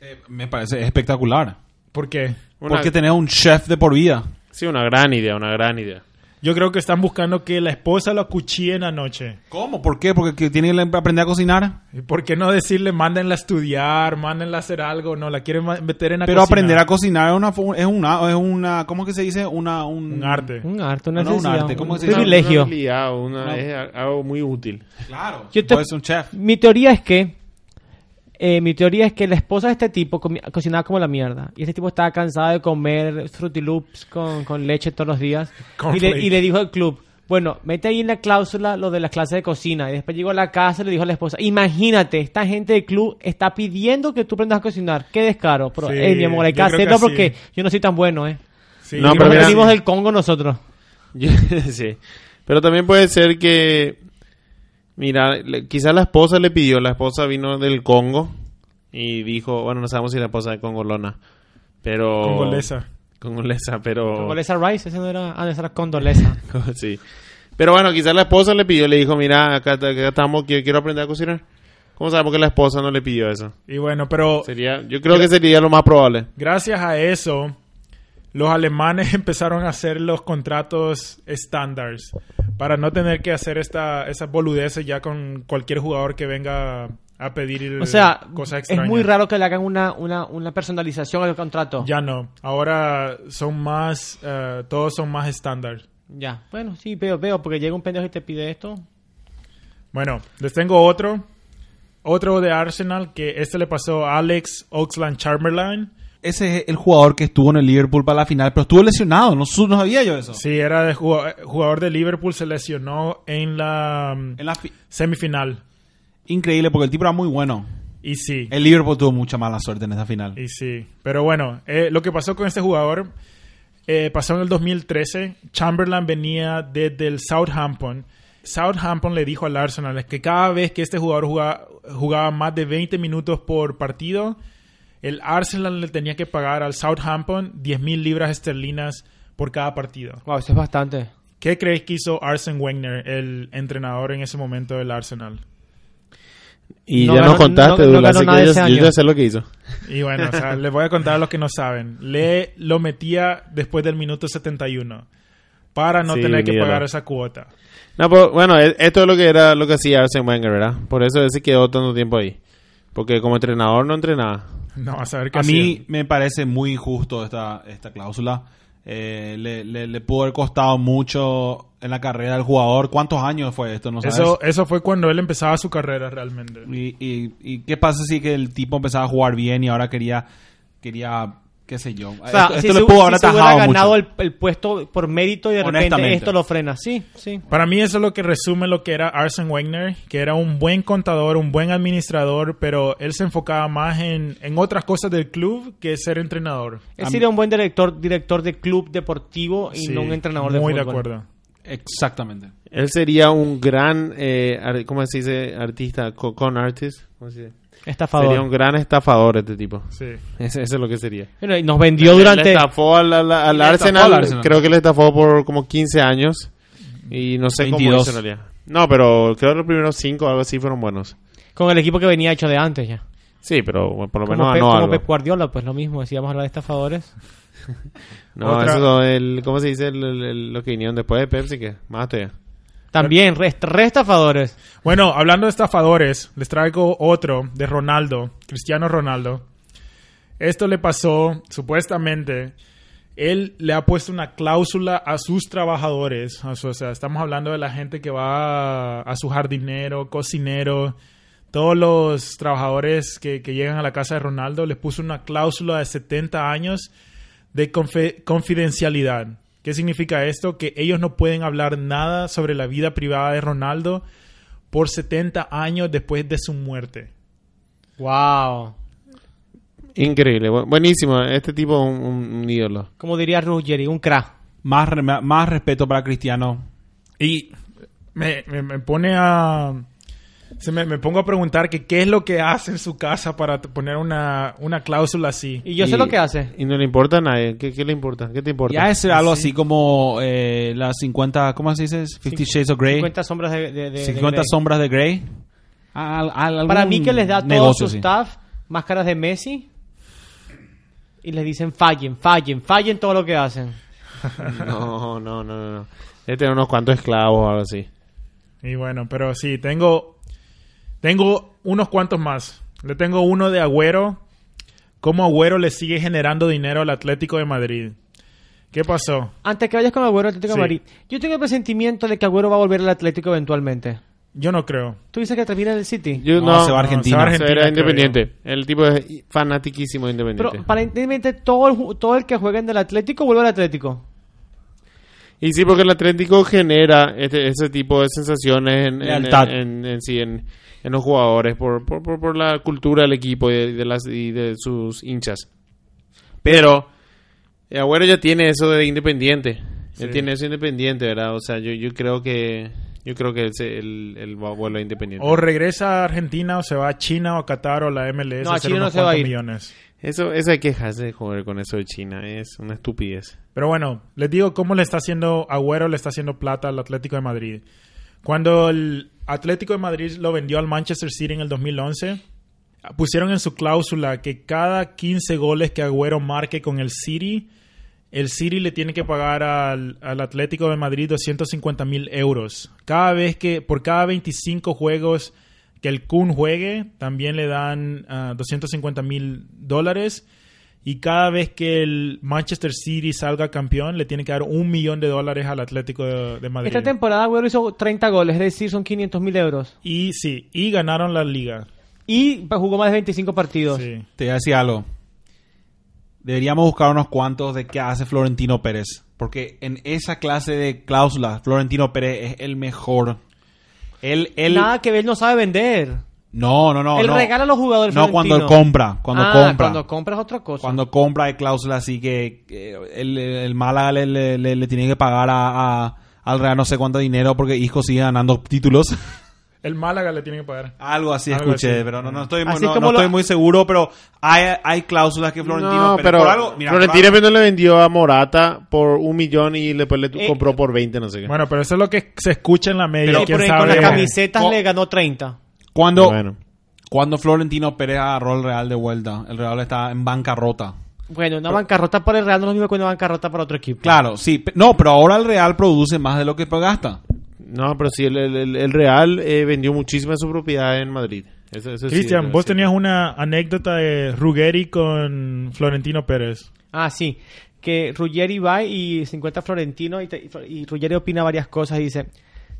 Eh, me parece espectacular. ¿Por qué? Una- Porque tener un chef de por vida. Sí, una gran idea, una gran idea. Yo creo que están buscando que la esposa lo acuchille en la noche. ¿Cómo? ¿Por qué? Porque que tiene que aprender a cocinar. ¿Y ¿Por qué no decirle, mándenla a estudiar, mándenla a hacer algo? No, la quieren meter en la Pero cocina. aprender a cocinar es una, es una, es una, ¿cómo que se dice? Una, un, Un arte. Un arte, una No, no, un arte, ¿cómo un se privilegio. Una una- es algo muy útil. Claro. Yo te- Puedes ser un chef. Mi teoría es que eh, mi teoría es que la esposa de este tipo cocinaba como la mierda. Y este tipo estaba cansado de comer Fruity Loops con, con leche todos los días. Y le, y le dijo al club, bueno, mete ahí en la cláusula lo de las clases de cocina. Y después llegó a la casa y le dijo a la esposa, imagínate, esta gente del club está pidiendo que tú aprendas a cocinar. Qué descaro. Pero, Sí, eh, mi amor, hay que hacerlo porque yo no soy tan bueno, ¿eh. Sí, No, pero Venimos del Congo nosotros. Sí. Pero también puede ser que, mira, le- quizás la esposa le pidió, la esposa vino del Congo y dijo, bueno, no sabemos si la esposa es congolona, pero... Congolesa. Congolesa, pero... Condoleza Rice, ese no era, ah, esa era Condoleza. sí. Pero bueno, quizás la esposa le pidió, le dijo, mira, acá, acá estamos, quiero, quiero aprender a cocinar. ¿Cómo sabemos que la esposa no le pidió eso? Y bueno, pero Sería, yo creo que sería lo más probable. gracias a eso, los alemanes empezaron a hacer los contratos estándares para no tener que hacer esta, esas boludeces ya con cualquier jugador que venga a pedir O sea, cosas es extrañas. muy raro que le hagan una, una, una personalización al contrato. Ya no. Ahora son más, eh, todos son más estándar. Ya. Bueno, sí, veo, veo, porque llega un pendejo y te pide esto. Bueno, les tengo otro. Otro de Arsenal que este le pasó a Alex Oxland Chamberlain. Ese es el jugador que estuvo en el Liverpool para la final, pero estuvo lesionado. No, no sabía yo eso. Sí, era de jugador de Liverpool, se lesionó en la mm, En la fi- semifinal. Increíble, porque el tipo era muy bueno. Y sí, El Liverpool tuvo mucha mala suerte en esa final. y sí. Pero bueno, eh, lo que pasó con este jugador eh, pasó en el 2013. Chamberlain venía desde el Southampton. Southampton le dijo al Arsenal que cada vez que este jugador jugaba, jugaba más de 20 minutos por partido, el Arsenal le tenía que pagar al Southampton 10 mil libras esterlinas por cada partido. Wow, eso es bastante. ¿Qué crees que hizo Arsene Wenger, el entrenador en ese momento del Arsenal? Y No ya nos contaste, no- así que yo, ya sé lo que hizo. Y bueno, o sea, les voy a contar a los que no saben. Le lo metía después del minuto 71 para no Sí, tener que míralo. pagar esa cuota. No, pero, bueno, e- esto es lo que era lo que hacía Arsene Wenger, ¿verdad? Por eso él se quedó tanto tiempo ahí. Porque como entrenador no entrenaba. No, a saber qué A mí hacía. me parece muy injusto esta, esta cláusula. Eh, le, le, le pudo haber costado mucho en la carrera del jugador. ¿Cuántos años fue esto? No sabes. Eso, eso fue cuando él empezaba su carrera realmente. Y, y, y qué pasa si que el tipo empezaba a jugar bien y ahora quería, quería qué sé yo. O sea, esto si esto se, pudo si haber se hubiera ganado mucho. el, el puesto por mérito y de repente Honestamente. esto lo frena. Sí, sí. Para mí eso es lo que resume lo que era Arsene Wenger, que era un buen contador, un buen administrador, pero él se enfocaba más en, en otras cosas del club que ser entrenador. Él sería un buen director, director de club deportivo y Sí, no un entrenador de Muy fútbol. de acuerdo. Exactamente. Él sería un gran, eh, ¿cómo se dice? Artista, co- con artist. ¿Cómo se dice? Estafador. Sería un gran estafador este tipo. Sí. Ese, eso es lo que sería. Bueno, y nos vendió Le- durante... Le estafó al, al- al Le estafó Arsenal, al Arsenal. creo que le estafó por como 15 años. Y no sé cómo 22. hizo en realidad. No, pero creo que los primeros 5 o algo así fueron buenos. Con el equipo que venía hecho de antes ya. Sí, pero bueno, por lo menos Pep, ganó como algo. Pep Guardiola, pues lo mismo. Decíamos hablar de estafadores. No, Otra- eso el, ¿cómo se dice? El, el- el- lo que vinieron después de Pepsi, que más todavía. También, re, re estafadores. Bueno, hablando de estafadores, les traigo otro de Ronaldo, Cristiano Ronaldo. Esto le pasó, supuestamente, él le ha puesto una cláusula a sus trabajadores. O sea, estamos hablando de la gente que va a, su jardinero, cocinero, todos los trabajadores que, llegan a la casa de Ronaldo, les puso una cláusula de 70 años de confidencialidad. ¿Qué significa esto? Que ellos no pueden hablar nada sobre la vida privada de Ronaldo por 70 años después de su muerte. Wow. Increíble, bu- buenísimo. Este tipo es un, un- un ídolo. Como diría Ruggeri, un crack. Más, re- más respeto para Cristiano. Y me, me- me pone a... Se me, me pongo a preguntar que qué es lo que hace en su casa para poner una, una cláusula así. Y yo sé lo que hace. Y no le importa a nadie. ¿Qué, qué le importa? ¿Qué te importa? Ya es algo así como eh, las 50, ¿cómo se dice? 50 Shades of Grey. 50 sombras de, de, de- de 50 Grey. sombras de Grey. Al- al- Para mí que les da todo su sí. staff máscaras de Messi y les dicen fallen, fallen, fallen todo lo que hacen. No, no, no, no. no. Debe tener unos cuantos esclavos o algo así. Y bueno, pero sí, tengo, tengo unos cuantos más. Le tengo uno de Agüero. Cómo Agüero le sigue generando dinero al Atlético de Madrid. ¿Qué pasó? Antes que vayas con Agüero Atlético Sí. de Madrid, yo tengo el presentimiento de que Agüero va a volver al Atlético eventualmente. Yo no creo. ¿Tú dices que termina en el City? Yo, No, no, se va a no, Argentina. se va a Era Argentina, creo independiente. El tipo es fanatiquísimo de Pero independiente. aparentemente todo el, ju- todo el que juega en el Atlético vuelve al Atlético. Y sí, porque el Atlético genera este- ese tipo de sensaciones en, en, Lealtad. en- en- sí, en- en los jugadores por, por, por- por la cultura del equipo y de, de las, y de sus hinchas. Pero eh, Agüero ya tiene eso de independiente. Sí. Él tiene eso de independiente, ¿verdad? O sea, yo, yo creo que yo creo que va- vuelve a independiente. O regresa a Argentina o se va a China o a Qatar o la MLS No, a China no se va a cuantos ir. millones. Eso, esa quejas de joder con eso de China es una estupidez. Pero bueno, les digo cómo le está haciendo Agüero, le está haciendo plata al Atlético de Madrid. Cuando el Atlético de Madrid lo vendió al Manchester City en el 2011, pusieron en su cláusula que cada 15 goles que Agüero marque con el City, el City le tiene que pagar al, Atlético de Madrid 250 mil euros. Cada vez que, por cada 25 juegos que el Kun juegue, también le dan ah, 250 mil dólares. Y cada vez que el Manchester City salga campeón, le tiene que dar un millón de dólares al Atlético de, de Madrid. Esta temporada Agüero hizo 30 goles, es decir, son 500 mil euros. Y sí, y ganaron la liga. Y jugó más de 25 partidos. Sí. Te voy a decir algo. Deberíamos buscar unos cuantos de qué hace Florentino Pérez. Porque en esa clase de cláusulas, Florentino Pérez es el mejor. Él, él, Nada que ver, él no sabe vender. No, no, no. él no. regala a los jugadores. No, cuando él compra. Cuando Ah, compra. Cuando compra es otra cosa. Cuando compra hay cláusulas así que el, el Málaga le, le- le- le tiene que pagar a, a- al Real no sé cuánto dinero porque Isco sigue ganando títulos. El Málaga le tiene que pagar. Algo así Algo escuché, así. pero no, no estoy, no, no lo- estoy muy seguro, pero hay, hay cláusulas que Florentino No, pero por algo, mira, Florentino por algo- Pérez le vendió a Morata por un millón y después le Eh, compró por 20, no sé qué. Bueno, pero eso es lo que se escucha en la media. Pero, ¿quién pero sabe? con las camisetas le ganó 30. Cuando, bueno. cuando Florentino Pérez agarró el Real de vuelta, el Real está en bancarrota. Bueno, una bancarrota para el Real no es lo mismo que una bancarrota para otro equipo. Claro, sí, no, pero ahora el Real produce más de lo que gasta. No, pero sí, el, el- el- el Real eh, vendió muchísima de su propiedad en Madrid. Eso, eso sí, Cristian, vos sí. tenías una anécdota de Ruggeri con Florentino Pérez. Ah, sí. Que Ruggeri va y se encuentra Florentino y, te- y Ruggeri opina varias cosas y dice,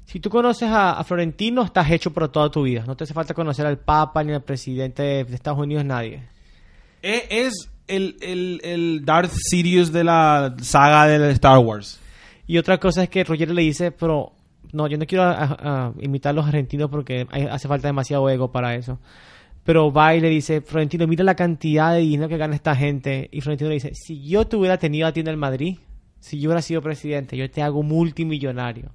si tú conoces a, a Florentino, estás hecho por toda tu vida. No te hace falta conocer al Papa ni al presidente de, de Estados Unidos, nadie. E- Es el, el, el Darth Sidious de la saga de Star Wars. Y otra cosa es que Ruggeri le dice, pero no, yo no quiero a- a- imitar a los argentinos porque hay- hace falta demasiado ego para eso. Pero va y le dice, Florentino, mira la cantidad de dinero que gana esta gente. Y Florentino le dice, si yo te hubiera tenido a ti en el Madrid, si yo hubiera sido presidente, yo te hago multimillonario.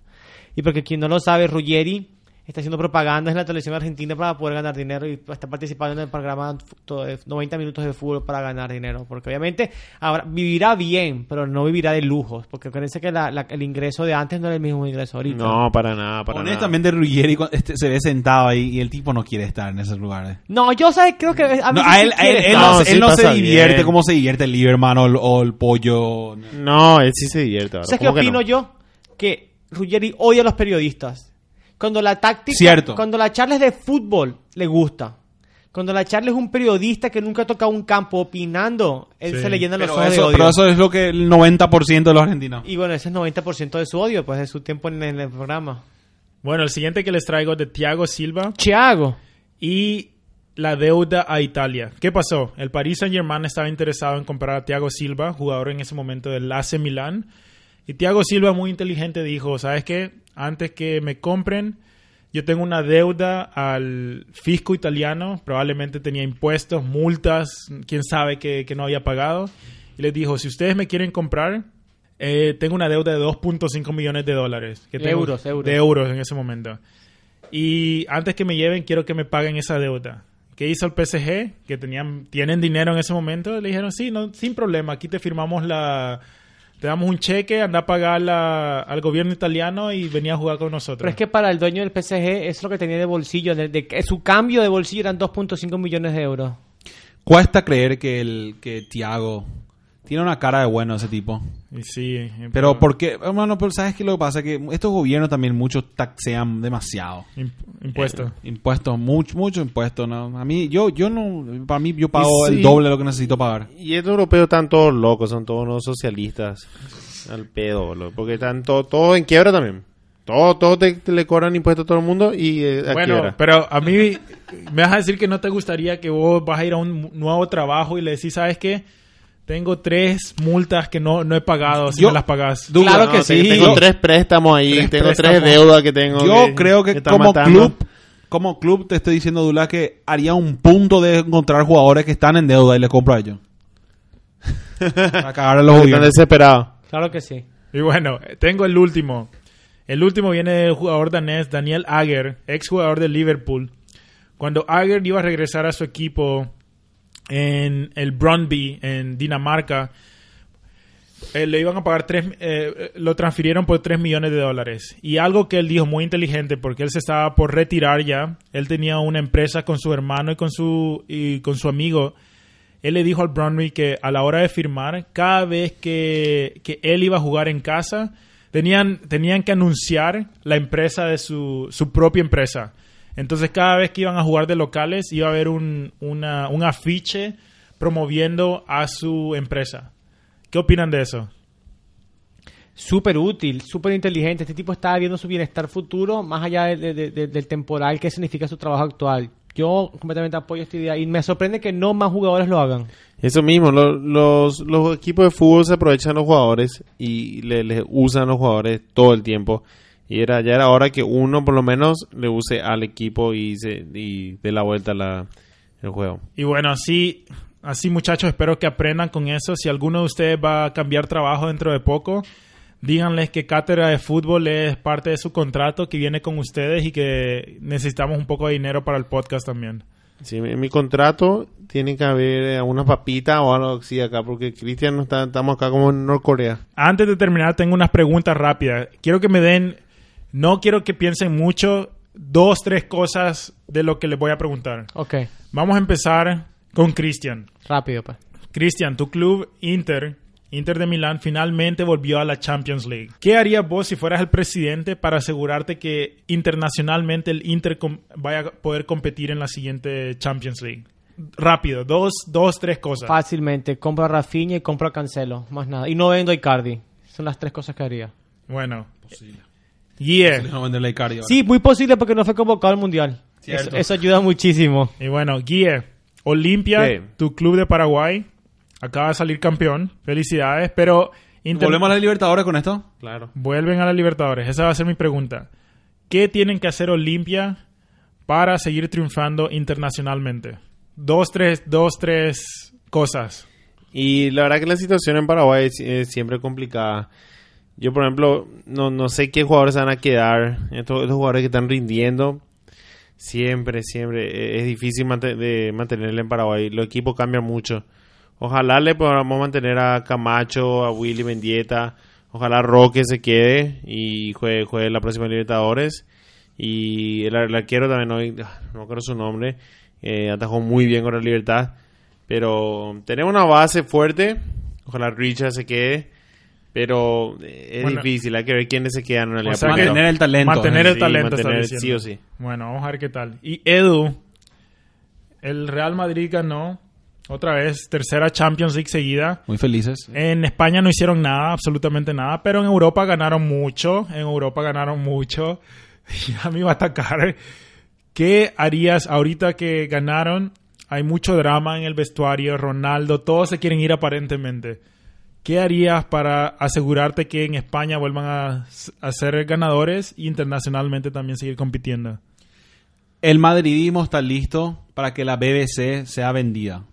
Y porque quien no lo sabe, Ruggeri está haciendo propaganda en la televisión argentina para poder ganar dinero y está participando en el programa de 90 minutos de fútbol para ganar dinero. Porque obviamente ahora vivirá bien, pero no vivirá de lujos. Porque acuérdense que la- la- el ingreso de antes no era el mismo ingreso ahorita. No, para nada, para Honestamente, Ruggeri cu- este, se ve sentado ahí y el tipo no quiere estar en esos lugares. No, yo sé, creo que a No, a él, él- no, él no se divierte bien. como se divierte el Lieberman o el, o el pollo. nada. No, él sí se divierte. ¿Sabes qué ¿Cómo que opino no? yo? Que Ruggeri odia a los periodistas. Cuando la táctica, Cierto. cuando la charla es de fútbol, le gusta. Cuando la charla es un periodista que nunca ha tocado un campo opinando, él Sí. se le llena los Pero ojos de eso, odio. pero eso es lo que el 90% de los argentinos. Y bueno, ese es 90% de su odio, pues de su tiempo en, en el programa. Bueno, el siguiente que les traigo es de Thiago Silva Thiago. y la deuda a Italia. ¿Qué pasó? El Paris Saint-Germain estaba interesado en comprar a Thiago Silva, jugador en ese momento del AC Milán. Y Thiago Silva, muy inteligente, dijo, ¿sabes qué? Antes que me compren, yo tengo una deuda al fisco italiano, probablemente tenía impuestos, multas, quién sabe que, que no había pagado. Y les dijo, si ustedes me quieren comprar, eh, tengo una deuda de 2.5 millones de dólares. Que tengo- Euros, euros. De euros en ese momento. Y antes que me lleven, quiero que me paguen esa deuda. ¿Qué hizo el PSG? Que tenían, tienen dinero en ese momento. Le dijeron, sí, no, sin problema, aquí te firmamos la... Te damos un cheque, anda a pagar la- al gobierno italiano y venía a jugar con nosotros. Pero es que para el dueño del PSG es lo que tenía de bolsillo. De, de- que su cambio de bolsillo eran 2.5 millones de euros. Cuesta creer que el que Thiago tiene una cara de bueno ese tipo. Y sí, eh, Pero porque, hermano, pero sabes qué lo que pasa que estos gobiernos también muchos taxean demasiado. Imp- impuesto. Eh, impuestos, mucho, mucho impuesto, ¿no? A mí, yo, yo no, para mí yo pago sí. el doble de lo que necesito pagar. Y estos europeos están todos locos, son todos unos socialistas. Al pedo, boludo. Porque están to- todos en quiebra también. Todos todo te, te le cobran impuestos a todo el mundo y eh, a Bueno, quiebra. pero a mí me vas a decir que no te gustaría que vos vas a ir a un nuevo trabajo y le decís, ¿sabes qué? Tengo tres multas que no, no he pagado, si Yo- me las pagás. Du- Claro No, que sí. Tengo Yo- tres préstamos ahí, Tres tengo préstamos. tres deudas que tengo. Yo creo que como matando. club, como club te estoy diciendo, Dula, que haría un punto de encontrar jugadores que están en deuda y les compro a ellos. Para cagar a los Están desesperados. Claro que sí. Y bueno, tengo el último. El último viene del jugador danés Daniel Agger, ex jugador de Liverpool. Cuando Agger iba a regresar a su equipo en el Brøndby, en Dinamarca, eh, le iban a pagar tres, eh, eh, lo transfirieron por 3 millones de dólares. Y algo que él dijo muy inteligente, porque él se estaba por retirar ya, él tenía una empresa con su hermano y con su, y con su amigo, él le dijo al Bromley que a la hora de firmar, cada vez que, que él iba a jugar en casa, tenían, tenían que anunciar la empresa de su, su propia empresa. Entonces cada vez que iban a jugar de locales iba a haber un, una- un afiche promoviendo a su empresa. ¿Qué opinan de eso? Súper útil, súper inteligente. Este tipo está viendo su bienestar futuro más allá de- de- de- de- del temporal que significa su trabajo actual. Yo completamente apoyo esta idea y me sorprende que no más jugadores lo hagan. Eso mismo, lo- los, los equipos de fútbol se aprovechan los jugadores y le, le usan a los jugadores todo el tiempo. Y era ya era hora que uno por lo menos le use al equipo y, se, y dé la vuelta la, el juego. Y bueno, así, así muchachos, espero que aprendan con eso. Si alguno de ustedes va a cambiar trabajo dentro de poco, díganles que Cátedra de Fútbol es parte de su contrato que viene con ustedes y que necesitamos un poco de dinero para el podcast también. Sí, en mi contrato tiene que haber eh, una papita o algo así acá, porque Cristian no está, estamos acá como en Norcorea. Antes de terminar, tengo unas preguntas rápidas. Quiero que me den, no quiero que piensen mucho, dos, tres cosas de lo que les voy a preguntar. Ok, Vamos a empezar con Cristian. rápido pues. Cristian, tu club Inter, Inter de Milán, finalmente volvió a la Champions League. ¿Qué harías vos si fueras el presidente para asegurarte que internacionalmente el Inter vaya a poder competir en la siguiente Champions League? Rápido, dos, dos, tres cosas. Fácilmente, compro a Rafinha y compro a Cancelo, más nada. Y no vendo a Icardi. Son las tres cosas que haría. Bueno. Ahora. Sí, muy posible porque no fue convocado al Mundial. Eso, ayuda muchísimo. Y bueno, Guille, Olimpia, Sí. tu club de Paraguay, acaba de salir campeón. Felicidades, pero Inter- ¿Volvemos a la Libertadores con esto? Claro. vuelven a la Libertadores. Esa va a ser mi pregunta. ¿Qué tienen que hacer Olimpia para seguir triunfando internacionalmente? Dos, tres, dos, tres cosas. Y la verdad que la situación en Paraguay es, es siempre complicada. Yo, por ejemplo, no, no sé qué jugadores van a quedar. Estos, estos jugadores que están rindiendo, siempre, siempre eh, es difícil mante- de mantenerle en Paraguay. Los equipos cambian mucho. Ojalá le podamos mantener a Camacho, a Willy Mendieta. Ojalá Roque se quede y juegue, juegue la próxima Libertadores. Y el, el arquero también, hoy, ah, no acuerdo su nombre, eh, atajó muy bien con la Libertad. Pero tenemos una base fuerte. Ojalá Richard se quede. Pero eh, es Bueno. difícil. Hay que ver quiénes se quedan en la O sea. Mantener el talento. Mantener el Sí, talento, está mantener sí o sí. Bueno, vamos a ver qué tal. Y Edu, el Real Madrid ganó otra vez, tercera Champions League seguida. Muy felices. En España no hicieron nada, absolutamente nada, pero en Europa ganaron mucho. En Europa ganaron mucho. Y a mí va a atacar. ¿Qué harías ahorita que ganaron? Hay mucho drama en el vestuario. Ronaldo, todos se quieren ir aparentemente. ¿Qué harías para asegurarte que en España vuelvan a, a ser ganadores y internacionalmente también seguir compitiendo? El madridismo está listo para que la BBC sea vendida.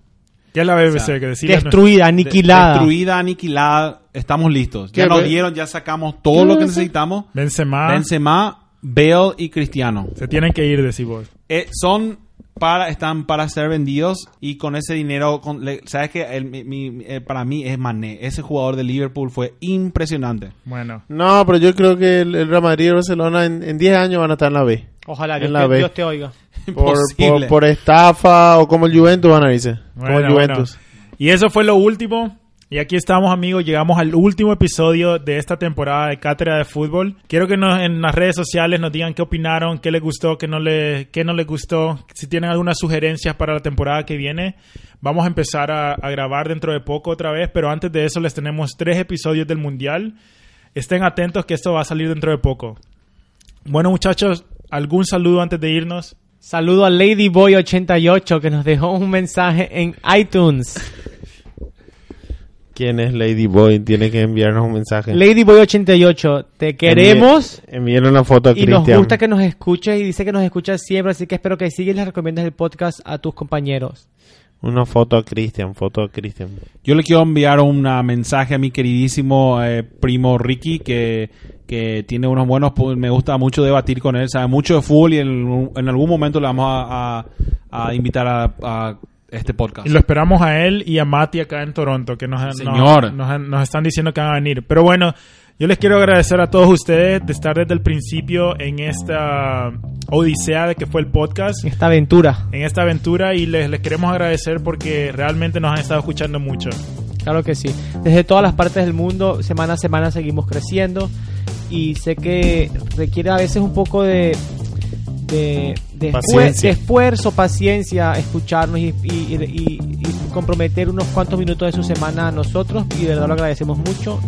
¿Qué es la BBC? sea, que Destruida, aniquilada. Destruida, aniquilada. Estamos listos. Ya ¿Qué nos dieron, ya sacamos todo lo que necesitamos. Benzema, Benzema, Bale y Cristiano. se tienen que ir, decís vos. Eh, son para están para ser vendidos y con ese dinero con- le- sabes que el- mi- mi- eh, para mí es Mané ese jugador de Liverpool fue impresionante Bueno, No, pero yo creo que el, el Real Madrid y el Barcelona en, en 10 años van a estar en la B. Ojalá Dios, la te, B. Dios te oiga. Por, Imposible. por, por estafa o como el Juventus van a irse. Como el Juventus. bueno. Y eso fue lo último. Y aquí estamos, amigos. Llegamos al último episodio de esta temporada de Cátedra de Fútbol. Quiero que nos, en las redes sociales nos digan qué opinaron, qué les gustó, qué no, le, qué no les gustó. Si tienen algunas sugerencias para la temporada que viene. Vamos a empezar a, a grabar dentro de poco otra vez. Pero antes de eso les tenemos tres episodios del Mundial. Estén atentos que esto va a salir dentro de poco. Bueno, muchachos, ¿algún saludo antes de irnos? Saludo a Ladyboy88 que nos dejó un mensaje en iTunes. ¿Quién es Lady Boy? Tiene que enviarnos un mensaje. Ladyboy88, te queremos Envíenle una foto a y nos Cristian. gusta que nos escuches y dice que nos escuchas siempre, así que espero que sigas y les recomiendes el podcast a tus compañeros. Una foto a Cristian, foto a Cristian. yo le quiero enviar un mensaje a mi queridísimo eh, primo Ricky que, que tiene unos buenos me gusta mucho debatir con él sabe mucho de fútbol y en, en algún momento le vamos a, a- a invitar a, a este podcast Y lo esperamos a él y a Mati acá en Toronto, que nos, nos- Señor. nos, nos están diciendo que van a venir. Pero bueno, Yo les quiero agradecer a todos ustedes de estar desde el principio en esta odisea de que fue el podcast, Esta aventura. en esta aventura y les, les queremos agradecer porque realmente nos han estado escuchando mucho. Claro que sí. Desde todas las partes del mundo, semana a semana seguimos creciendo y sé que requiere a veces un poco de, de, de, Paciencia. de esfuerzo, paciencia, escucharnos y, y- y- y comprometer unos cuantos minutos de su semana a nosotros y de verdad lo agradecemos mucho.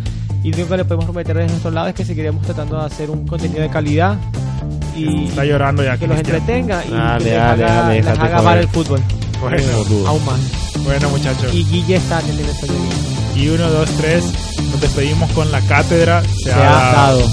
Y lo único que le podemos prometer desde nuestro lado es que seguiremos tratando de hacer un contenido de calidad y Está llorando ya. que los entretenga y Dale, que les dale, haga, dale, les déjate haga amar joder. el fútbol Bueno, aún más. bueno muchachos. Y Guille está en el sueño. Y uno, dos, tres. Nos despedimos con la cátedra. Se, ha dado. dado.